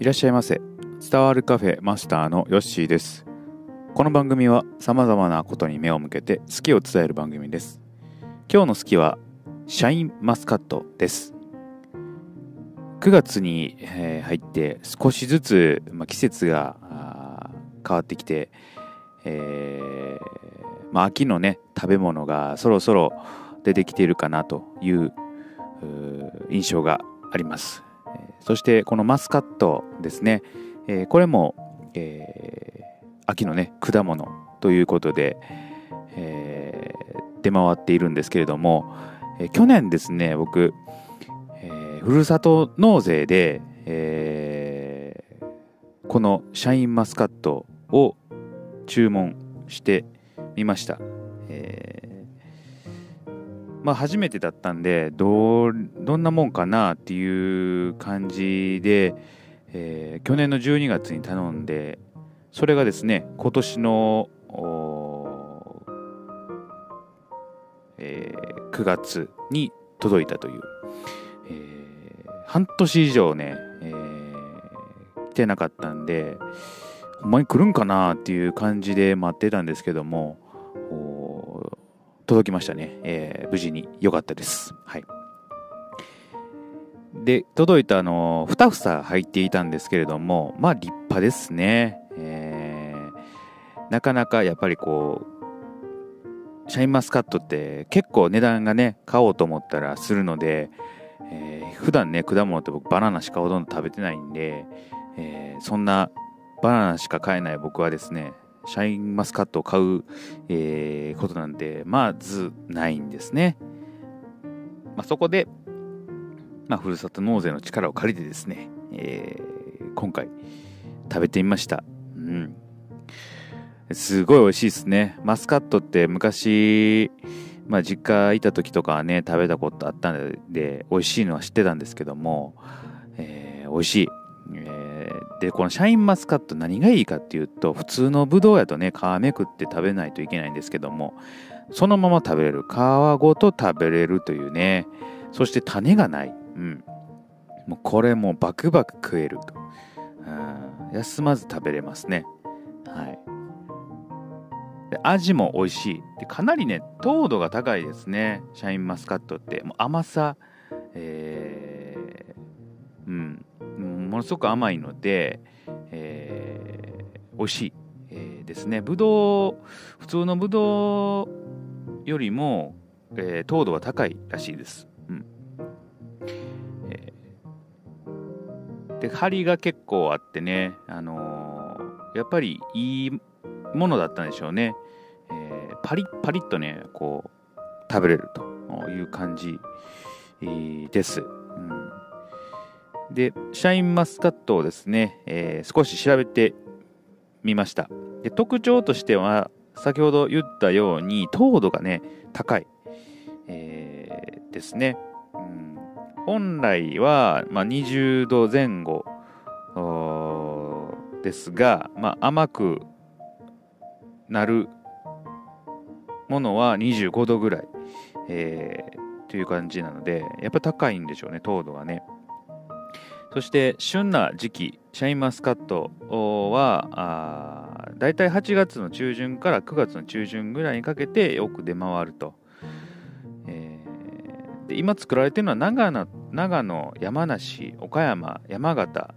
いらっしゃいませ。伝わるカフェマスターのヨッシーです。この番組は様々なことに目を向けて好きを伝える番組です。今日の好きはシャインマスカットです。9月に、え入って少しずつ、ま、季節が変わってきて、えーまあ、秋のね食べ物がそろそろ出てきているかなという印象があります。そしてこのマスカットですね、えーこれも、えー秋のね果物ということで、えー出回っているんですけれども、え去年ですね僕、えふるさと納税で、えこのシャインマスカットを注文してみました、まあ初めてだったんでどどんなもんかなっていう感じで、えー去年の12月に頼んでそれがですね今年の、えー9月に届いたという、えー半年以上ね、えー来てなかったんでほんまに来るんかなっていう感じで待ってたんですけども届きましたね、えー無事に良かったです。はい。で届いたあの2房入っていたんですけれどもまあ立派ですね、えーなかなかやっぱりこうシャインマスカットって結構値段がね買おうと思ったらするので、えー普段ね果物って僕バナナしかほとんど食べてないんで、えーそんなバナナしか買えない僕はですねシャインマスカットを買う、えーことなんてまずないんですね、まあ、そこでまあ、ふるさと納税の力を借りてですね、えー今回食べてみました。うん。すごい美味しいですね。マスカットって昔、まあ実家いた時とかはね、食べたことあったんで、美味しいのは知ってたんですけども、えー美味しい。えーで、このシャインマスカット何がいいかっていうと、普通のブドウやとね、皮めくって食べないといけないんですけども、そのまま食べれる。皮ごと食べれるというね、そして種がない。うん。もうこれもバクバク食えると。うん休まず食べれますね。はい。で味も美味しいで。かなりね、糖度が高いですね。シャインマスカットって。もう甘さ、えー。ものすごく甘いので、えー美味しい、えーですね。ぶどう、普通のぶどうよりも、えー糖度は高いらしいです。うんえーで張りが結構あってね、あのーやっぱりいいものだったんでしょうね、えーパリッパリッとねこう食べれるという感じ、です、でシャインマスカットをですね、えー少し調べてみました。で特徴としては先ほど言ったように糖度がね高い、えーですね、うん、本来は、まあ、20度前後ですが、まあ、甘くなるものは25度ぐらい、えーという感じなのでやっぱ高いんでしょうね糖度がね。そして旬な時期シャインマスカットはだいたい8月の中旬から9月の中旬ぐらいにかけてよく出回ると、えー今作られているのは長野長野山梨岡山山形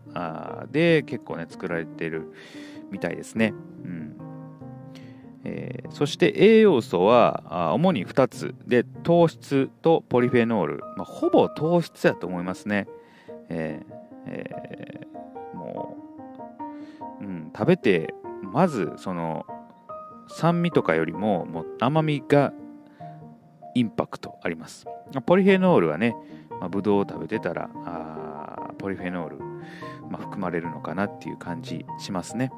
で結構ね作られているみたいですね、うん。えーそして栄養素は主に2つ。で糖質とポリフェノール、まあ、ほぼ糖質やと思いますね、えーえーもう、うん、食べてまずその酸味とかよりももう甘みがインパクトあります。ポリフェノールはね、まあ、ブドウを食べてたらあポリフェノール、まあ、含まれるのかなっていう感じしますね、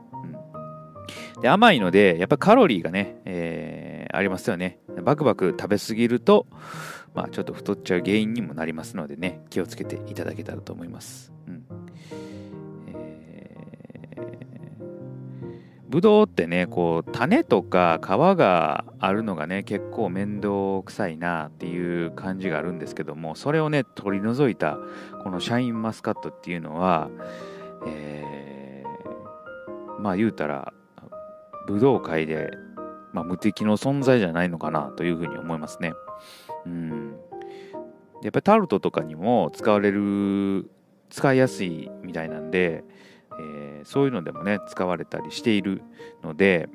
うん、で甘いのでやっぱカロリーがね、えーありますよね。バクバク食べ過ぎるとまあ、ちょっと太っちゃう原因にもなりますのでね気をつけていただけたらと思います。うぶどうってねこう種とか皮があるのがね結構面倒くさいなっていう感じがあるんですけどもそれをね取り除いたこのシャインマスカットっていうのは、えー、まあ言うたら武道界で、まあ、無敵の存在じゃないのかなというふうに思いますね。うんやっぱりタルトとかにも使われる使いやすいみたいなんで、えー、そういうのでもね使われたりしているので、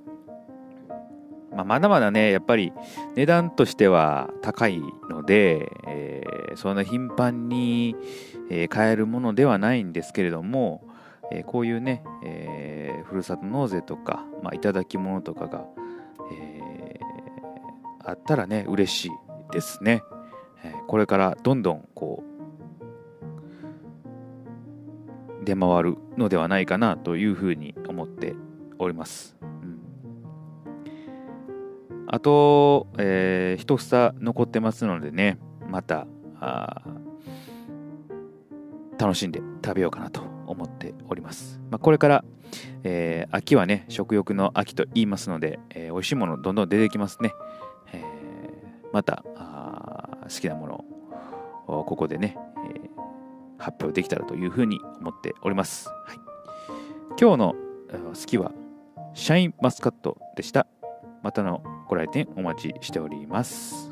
まあ、まだまだねやっぱり値段としては高いので、えー、そんな頻繁に、え、買えるものではないんですけれども、えー、こういうね、え、ふるさと納税とか、まあ、いただき物とかが、え、あったらね嬉しいですね、これからどんどんこう出回るのではないかなというふうに思っております、うん、あと、えー、一房残ってますのでねまた楽しんで食べようかなと思っております。まあ、これから、えー、秋はね、食欲の秋と言いますので、えー、美味しいものどんどん出てきますね。えー、また好きなものをここでね、発表できたらというふうに思っております。はい、今日の好きはシャインマスカットでした。またのご来店お待ちしております。